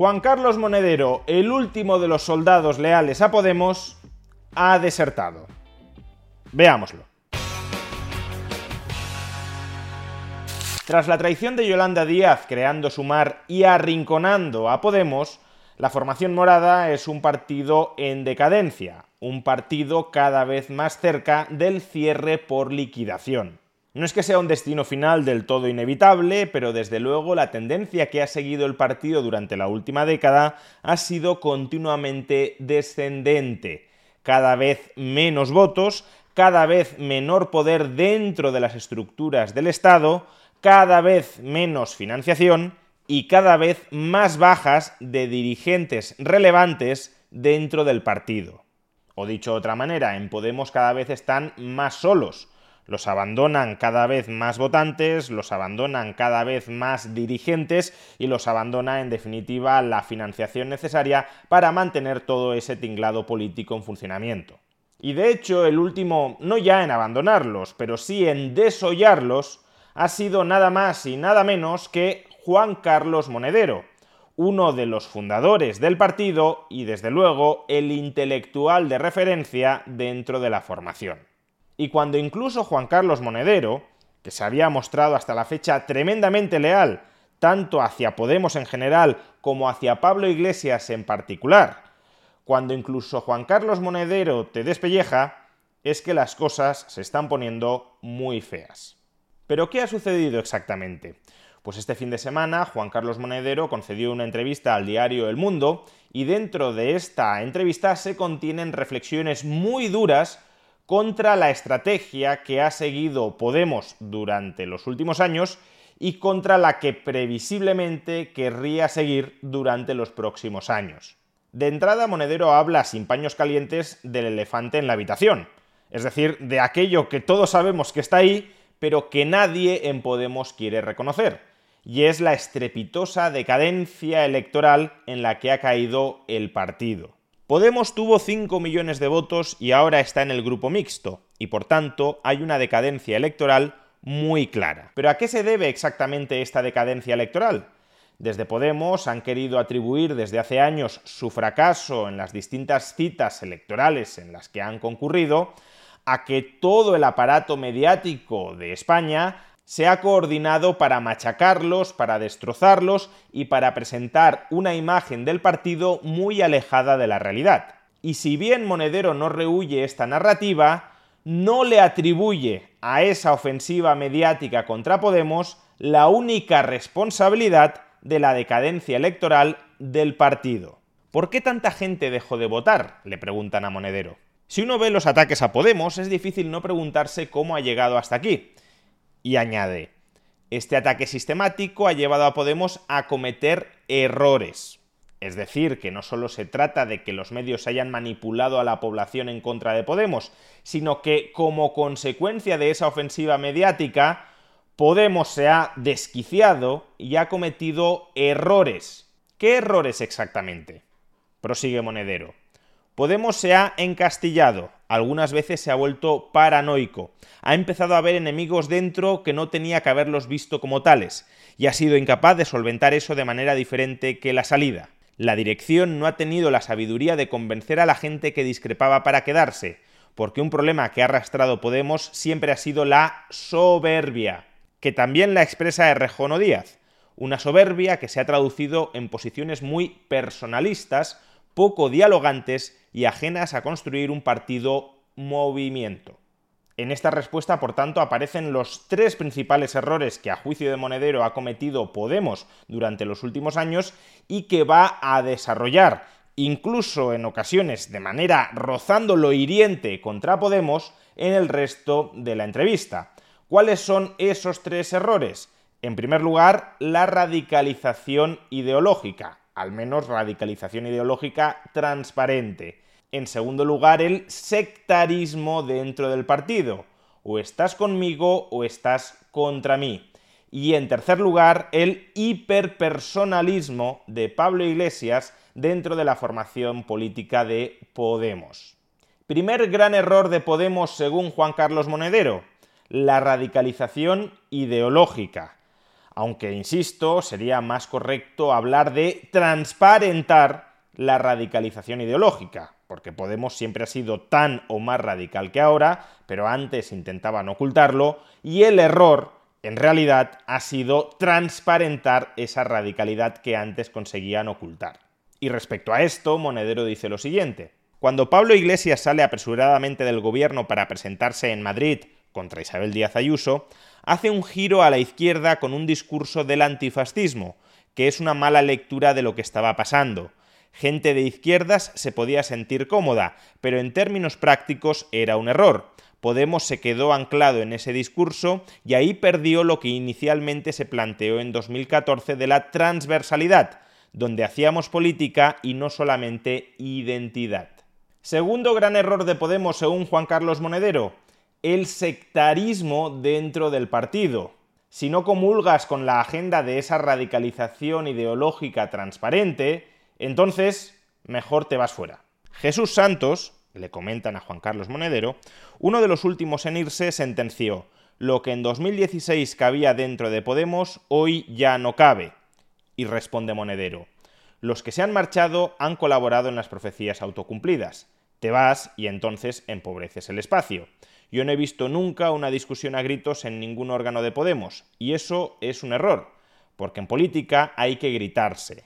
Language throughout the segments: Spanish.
Juan Carlos Monedero, el último de los soldados leales a Podemos, ha desertado. Veámoslo. Tras la traición de Yolanda Díaz creando Sumar y arrinconando a Podemos, la formación morada es un partido en decadencia, un partido cada vez más cerca del cierre por liquidación. No es que sea un destino final del todo inevitable, pero desde luego la tendencia que ha seguido el partido durante la última década ha sido continuamente descendente. Cada vez menos votos, cada vez menor poder dentro de las estructuras del Estado, cada vez menos financiación y cada vez más bajas de dirigentes relevantes dentro del partido. O dicho de otra manera, en Podemos cada vez están más solos los abandonan cada vez más votantes, los abandonan cada vez más dirigentes y los abandona en definitiva la financiación necesaria para mantener todo ese tinglado político en funcionamiento. Y de hecho el último, no ya en abandonarlos, pero sí en desollarlos, ha sido nada más y nada menos que Juan Carlos Monedero, uno de los fundadores del partido y desde luego el intelectual de referencia dentro de la formación y cuando incluso Juan Carlos Monedero, que se había mostrado hasta la fecha tremendamente leal tanto hacia Podemos en general como hacia Pablo Iglesias en particular, cuando incluso Juan Carlos Monedero te despelleja, es que las cosas se están poniendo muy feas. Pero ¿qué ha sucedido exactamente? Pues este fin de semana Juan Carlos Monedero concedió una entrevista al diario El Mundo y dentro de esta entrevista se contienen reflexiones muy duras contra la estrategia que ha seguido Podemos durante los últimos años y contra la que previsiblemente querría seguir durante los próximos años. De entrada, Monedero habla sin paños calientes del elefante en la habitación, es decir, de aquello que todos sabemos que está ahí, pero que nadie en Podemos quiere reconocer, y es la estrepitosa decadencia electoral en la que ha caído el partido. Podemos tuvo 5 millones de votos y ahora está en el grupo mixto, y por tanto hay una decadencia electoral muy clara. ¿Pero a qué se debe exactamente esta decadencia electoral? Desde Podemos han querido atribuir desde hace años su fracaso en las distintas citas electorales en las que han concurrido a que todo el aparato mediático de España se ha coordinado para machacarlos, para destrozarlos y para presentar una imagen del partido muy alejada de la realidad. Y si bien Monedero no rehuye esta narrativa, no le atribuye a esa ofensiva mediática contra Podemos la única responsabilidad de la decadencia electoral del partido. ¿Por qué tanta gente dejó de votar? le preguntan a Monedero. Si uno ve los ataques a Podemos, es difícil no preguntarse cómo ha llegado hasta aquí. Y añade, este ataque sistemático ha llevado a Podemos a cometer errores. Es decir, que no solo se trata de que los medios hayan manipulado a la población en contra de Podemos, sino que como consecuencia de esa ofensiva mediática, Podemos se ha desquiciado y ha cometido errores. ¿Qué errores exactamente? Prosigue Monedero. Podemos se ha encastillado, algunas veces se ha vuelto paranoico, ha empezado a ver enemigos dentro que no tenía que haberlos visto como tales, y ha sido incapaz de solventar eso de manera diferente que la salida. La dirección no ha tenido la sabiduría de convencer a la gente que discrepaba para quedarse, porque un problema que ha arrastrado Podemos siempre ha sido la soberbia, que también la expresa Errejón o Díaz, una soberbia que se ha traducido en posiciones muy personalistas, poco dialogantes y ajenas a construir un partido movimiento. En esta respuesta, por tanto, aparecen los tres principales errores que a juicio de Monedero ha cometido Podemos durante los últimos años y que va a desarrollar, incluso en ocasiones de manera rozando lo hiriente contra Podemos, en el resto de la entrevista. ¿Cuáles son esos tres errores? En primer lugar, la radicalización ideológica, al menos radicalización ideológica transparente. En segundo lugar, el sectarismo dentro del partido. O estás conmigo o estás contra mí. Y en tercer lugar, el hiperpersonalismo de Pablo Iglesias dentro de la formación política de Podemos. Primer gran error de Podemos según Juan Carlos Monedero, la radicalización ideológica. Aunque, insisto, sería más correcto hablar de transparentar la radicalización ideológica, porque Podemos siempre ha sido tan o más radical que ahora, pero antes intentaban ocultarlo, y el error, en realidad, ha sido transparentar esa radicalidad que antes conseguían ocultar. Y respecto a esto, Monedero dice lo siguiente. Cuando Pablo Iglesias sale apresuradamente del gobierno para presentarse en Madrid contra Isabel Díaz Ayuso, hace un giro a la izquierda con un discurso del antifascismo, que es una mala lectura de lo que estaba pasando. Gente de izquierdas se podía sentir cómoda, pero en términos prácticos era un error. Podemos se quedó anclado en ese discurso y ahí perdió lo que inicialmente se planteó en 2014 de la transversalidad, donde hacíamos política y no solamente identidad. Segundo gran error de Podemos según Juan Carlos Monedero, el sectarismo dentro del partido. Si no comulgas con la agenda de esa radicalización ideológica transparente, entonces mejor te vas fuera. Jesús Santos, le comentan a Juan Carlos Monedero, uno de los últimos en irse sentenció, lo que en 2016 cabía dentro de Podemos, hoy ya no cabe. Y responde Monedero, los que se han marchado han colaborado en las profecías autocumplidas. Te vas y entonces empobreces el espacio. Yo no he visto nunca una discusión a gritos en ningún órgano de Podemos, y eso es un error, porque en política hay que gritarse.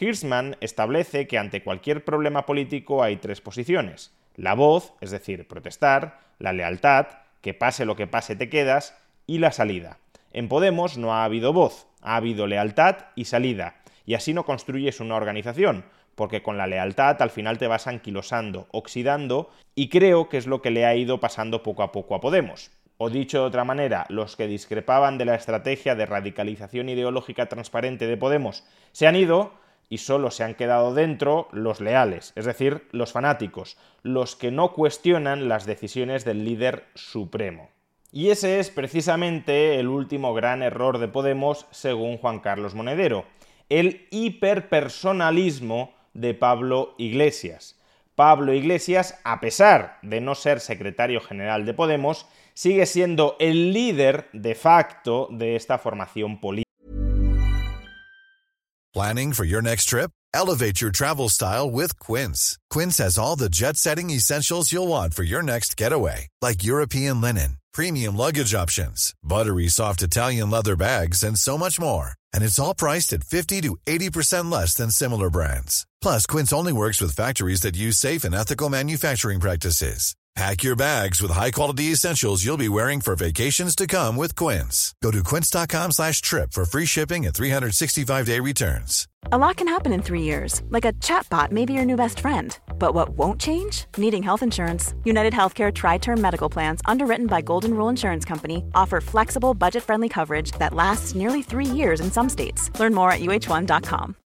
Hirschman establece que ante cualquier problema político hay tres posiciones. La voz, es decir, protestar, la lealtad, que pase lo que pase te quedas, y la salida. En Podemos no ha habido voz, ha habido lealtad y salida, y así no construyes una organización, porque con la lealtad al final te vas anquilosando, oxidando, y creo que es lo que le ha ido pasando poco a poco a Podemos. O dicho de otra manera, los que discrepaban de la estrategia de radicalización ideológica transparente de Podemos se han ido y solo se han quedado dentro los leales, es decir, los fanáticos, los que no cuestionan las decisiones del líder supremo. Y ese es precisamente el último gran error de Podemos según Juan Carlos Monedero, el hiperpersonalismo de Pablo Iglesias. Pablo Iglesias, a pesar de no ser secretario general de Podemos, sigue siendo el líder de facto de esta formación política. Planning for your next trip? Elevate your travel style with Quince. Quince has all the jet-setting essentials you'll want for your next getaway, like European linen, premium luggage options, buttery soft Italian leather bags, and so much more. And it's all priced at 50 to 80% less than similar brands. Plus, Quince only works with factories that use safe and ethical manufacturing practices. Pack your bags with high-quality essentials you'll be wearing for vacations to come with Quince. Go to quince.com slash trip for free shipping and 365-day returns. A lot can happen in three years, like a chatbot may be your new best friend. But what won't change? Needing health insurance. United Healthcare Tri-Term Medical Plans, underwritten by Golden Rule Insurance Company, offer flexible, budget-friendly coverage that lasts nearly three years in some states. Learn more at uh1.com.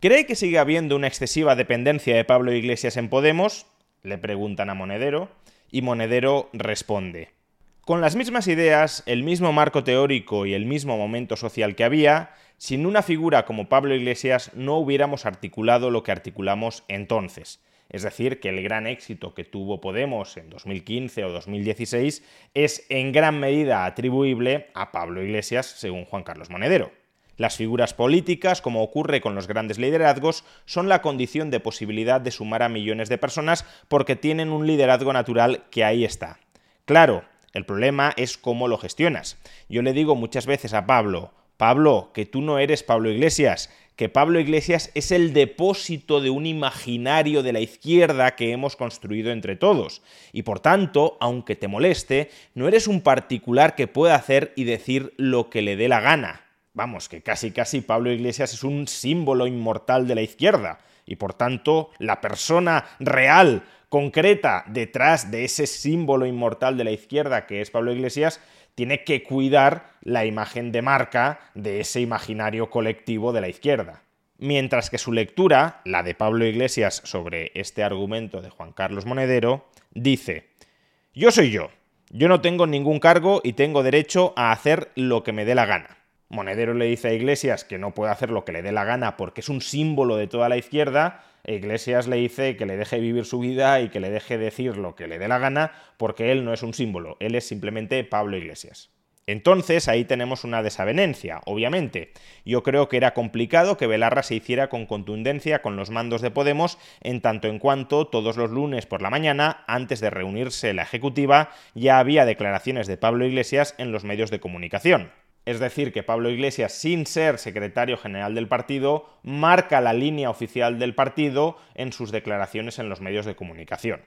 ¿Cree que sigue habiendo una excesiva dependencia de Pablo Iglesias en Podemos? Le preguntan a Monedero, y Monedero responde. Con las mismas ideas, el mismo marco teórico y el mismo momento social que había, sin una figura como Pablo Iglesias no hubiéramos articulado lo que articulamos entonces. Es decir, que el gran éxito que tuvo Podemos en 2015 o 2016 es en gran medida atribuible a Pablo Iglesias, según Juan Carlos Monedero. Las figuras políticas, como ocurre con los grandes liderazgos, son la condición de posibilidad de sumar a millones de personas porque tienen un liderazgo natural que ahí está. Claro, El problema es cómo lo gestionas. Yo le digo muchas veces a Pablo, Pablo, que tú no eres Pablo Iglesias, que Pablo Iglesias es el depósito de un imaginario de la izquierda que hemos construido entre todos. Y por tanto, aunque te moleste, no eres un particular que pueda hacer y decir lo que le dé la gana. Vamos, que casi casi Pablo Iglesias es un símbolo inmortal de la izquierda. Y por tanto, la persona real, concreta, detrás de ese símbolo inmortal de la izquierda que es Pablo Iglesias, tiene que cuidar la imagen de marca de ese imaginario colectivo de la izquierda. Mientras que su lectura, la de Pablo Iglesias sobre este argumento de Juan Carlos Monedero, dice, yo soy yo, yo no tengo ningún cargo y tengo derecho a hacer lo que me dé la gana. Monedero le dice a Iglesias que no puede hacer lo que le dé la gana porque es un símbolo de toda la izquierda, e Iglesias le dice que le deje vivir su vida y que le deje decir lo que le dé la gana porque él no es un símbolo, él es simplemente Pablo Iglesias. Entonces ahí tenemos una desavenencia, obviamente. Yo creo que era complicado que Belarra se hiciera con contundencia con los mandos de Podemos en tanto en cuanto todos los lunes por la mañana, antes de reunirse la Ejecutiva, ya había declaraciones de Pablo Iglesias en los medios de comunicación. Es decir, que Pablo Iglesias, sin ser secretario general del partido, marca la línea oficial del partido en sus declaraciones en los medios de comunicación.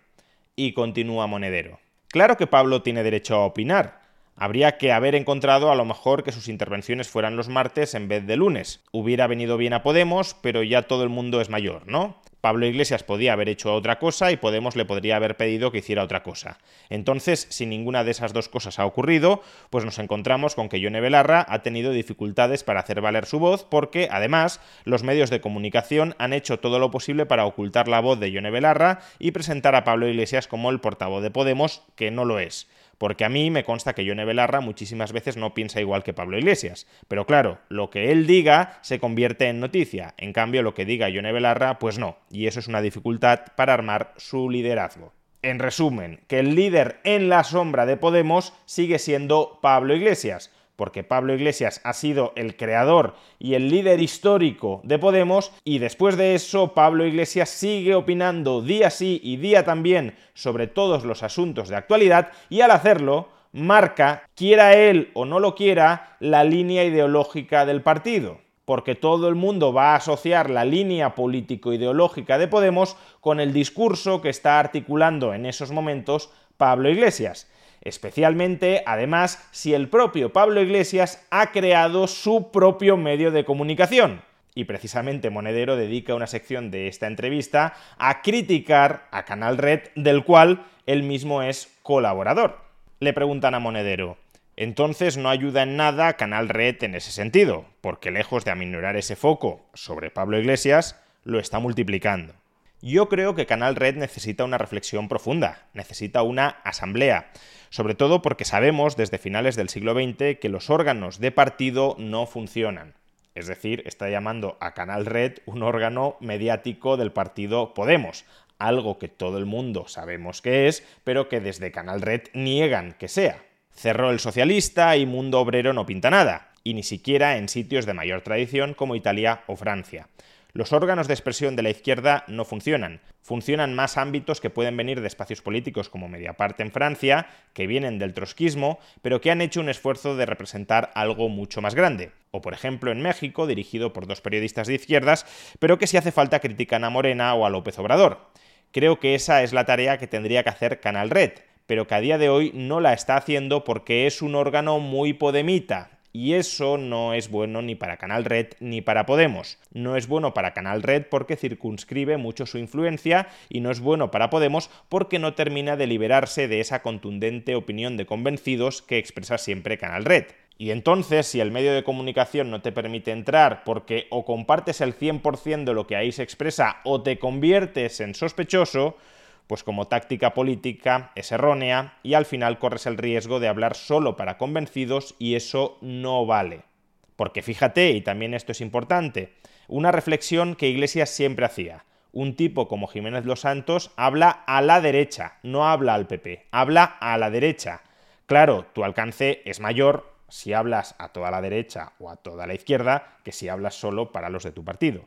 Y continúa Monedero. Claro que Pablo tiene derecho a opinar. Habría que haber encontrado a lo mejor que sus intervenciones fueran los martes en vez de lunes. Hubiera venido bien a Podemos, pero ya todo el mundo es mayor, ¿no? Pablo Iglesias podía haber hecho otra cosa y Podemos le podría haber pedido que hiciera otra cosa. Entonces, si ninguna de esas dos cosas ha ocurrido, pues nos encontramos con que Yone Belarra ha tenido dificultades para hacer valer su voz porque, además, los medios de comunicación han hecho todo lo posible para ocultar la voz de Yone Belarra y presentar a Pablo Iglesias como el portavoz de Podemos, que no lo es. Porque a mí me consta que Yone Belarra muchísimas veces no piensa igual que Pablo Iglesias. Pero claro, lo que él diga se convierte en noticia. En cambio, lo que diga Yone Belarra, pues no. Y eso es una dificultad para armar su liderazgo. En resumen, que el líder en la sombra de Podemos sigue siendo Pablo Iglesias porque Pablo Iglesias ha sido el creador y el líder histórico de Podemos, y después de eso Pablo Iglesias sigue opinando día sí y día también sobre todos los asuntos de actualidad, y al hacerlo marca, quiera él o no lo quiera, la línea ideológica del partido porque todo el mundo va a asociar la línea político-ideológica de Podemos con el discurso que está articulando en esos momentos Pablo Iglesias especialmente, además, si el propio Pablo Iglesias ha creado su propio medio de comunicación. Y precisamente Monedero dedica una sección de esta entrevista a criticar a Canal Red, del cual él mismo es colaborador. Le preguntan a Monedero, entonces no ayuda en nada Canal Red en ese sentido, porque lejos de aminorar ese foco sobre Pablo Iglesias, lo está multiplicando. Yo creo que Canal Red necesita una reflexión profunda, necesita una asamblea, sobre todo porque sabemos desde finales del siglo XX que los órganos de partido no funcionan. Es decir, está llamando a Canal Red un órgano mediático del partido Podemos, algo que todo el mundo sabemos que es, pero que desde Canal Red niegan que sea. Cerró el socialista y Mundo Obrero no pinta nada, y ni siquiera en sitios de mayor tradición como Italia o Francia. Los órganos de expresión de la izquierda no funcionan. Funcionan más ámbitos que pueden venir de espacios políticos como Mediaparte en Francia, que vienen del trotskismo, pero que han hecho un esfuerzo de representar algo mucho más grande. O por ejemplo en México, dirigido por dos periodistas de izquierdas, pero que si hace falta critican a Morena o a López Obrador. Creo que esa es la tarea que tendría que hacer Canal Red, pero que a día de hoy no la está haciendo porque es un órgano muy podemita, y eso no es bueno ni para Canal Red ni para Podemos. No es bueno para Canal Red porque circunscribe mucho su influencia y no es bueno para Podemos porque no termina de liberarse de esa contundente opinión de convencidos que expresa siempre Canal Red. Y entonces, si el medio de comunicación no te permite entrar porque o compartes el 100% de lo que ahí se expresa o te conviertes en sospechoso, pues como táctica política es errónea y al final corres el riesgo de hablar solo para convencidos y eso no vale. Porque fíjate, y también esto es importante, una reflexión que Iglesias siempre hacía. Un tipo como Jiménez Los Santos habla a la derecha, no habla al PP, habla a la derecha. Claro, tu alcance es mayor si hablas a toda la derecha o a toda la izquierda que si hablas solo para los de tu partido.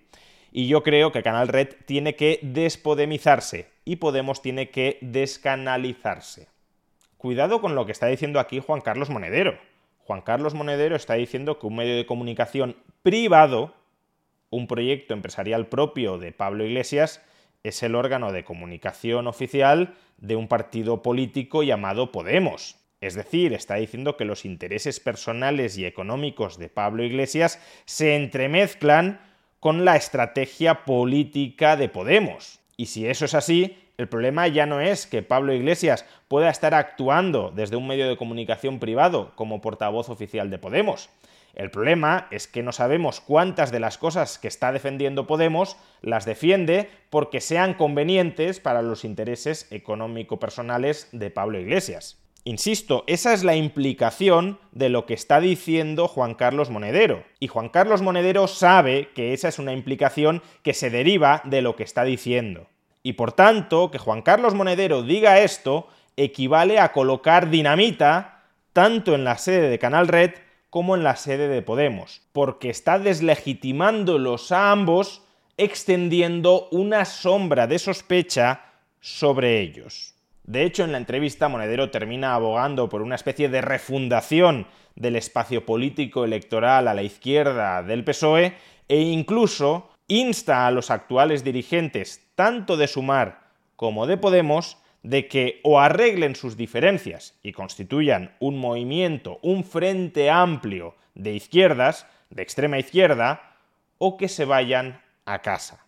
Y yo creo que Canal Red tiene que despodemizarse y Podemos tiene que descanalizarse. cuidado con lo que está diciendo aquí Juan Carlos Monedero. Juan Carlos Monedero está diciendo que un medio de comunicación privado, un proyecto empresarial propio de Pablo Iglesias, es el órgano de comunicación oficial de un partido político llamado Podemos. Es decir, está diciendo que los intereses personales y económicos de Pablo Iglesias se entremezclan con la estrategia política de Podemos. Y si eso es así, el problema ya no es que Pablo Iglesias pueda estar actuando desde un medio de comunicación privado como portavoz oficial de Podemos. El problema es que no sabemos cuántas de las cosas que está defendiendo Podemos las defiende porque sean convenientes para los intereses económico-personales de Pablo Iglesias. Insisto, esa es la implicación de lo que está diciendo Juan Carlos Monedero. Y Juan Carlos Monedero sabe que esa es una implicación que se deriva de lo que está diciendo. Y por tanto, que Juan Carlos Monedero diga esto equivale a colocar dinamita tanto en la sede de Canal Red como en la sede de Podemos, porque está deslegitimándolos a ambos extendiendo una sombra de sospecha sobre ellos. De hecho, en la entrevista Monedero termina abogando por una especie de refundación del espacio político electoral a la izquierda del PSOE e incluso insta a los actuales dirigentes tanto de Sumar como de Podemos de que o arreglen sus diferencias y constituyan un movimiento, un frente amplio de izquierdas, de extrema izquierda, o que se vayan a casa.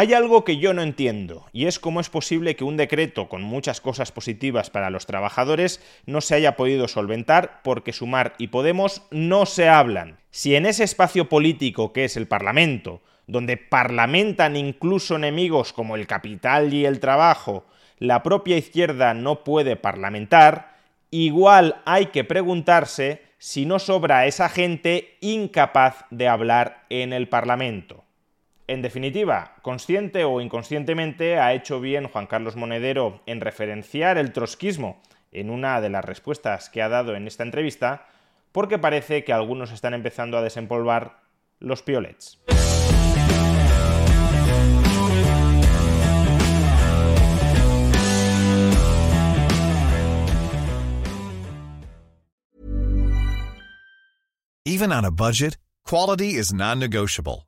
Hay algo que yo no entiendo, y es cómo es posible que un decreto con muchas cosas positivas para los trabajadores no se haya podido solventar porque Sumar y Podemos no se hablan. Si en ese espacio político que es el Parlamento, donde parlamentan incluso enemigos como el capital y el trabajo, la propia izquierda no puede parlamentar, igual hay que preguntarse si no sobra esa gente incapaz de hablar en el Parlamento. En definitiva, consciente o inconscientemente ha hecho bien Juan Carlos Monedero en referenciar el trotskismo en una de las respuestas que ha dado en esta entrevista, porque parece que algunos están empezando a desempolvar los piolets. Even on a budget, quality is non-negotiable.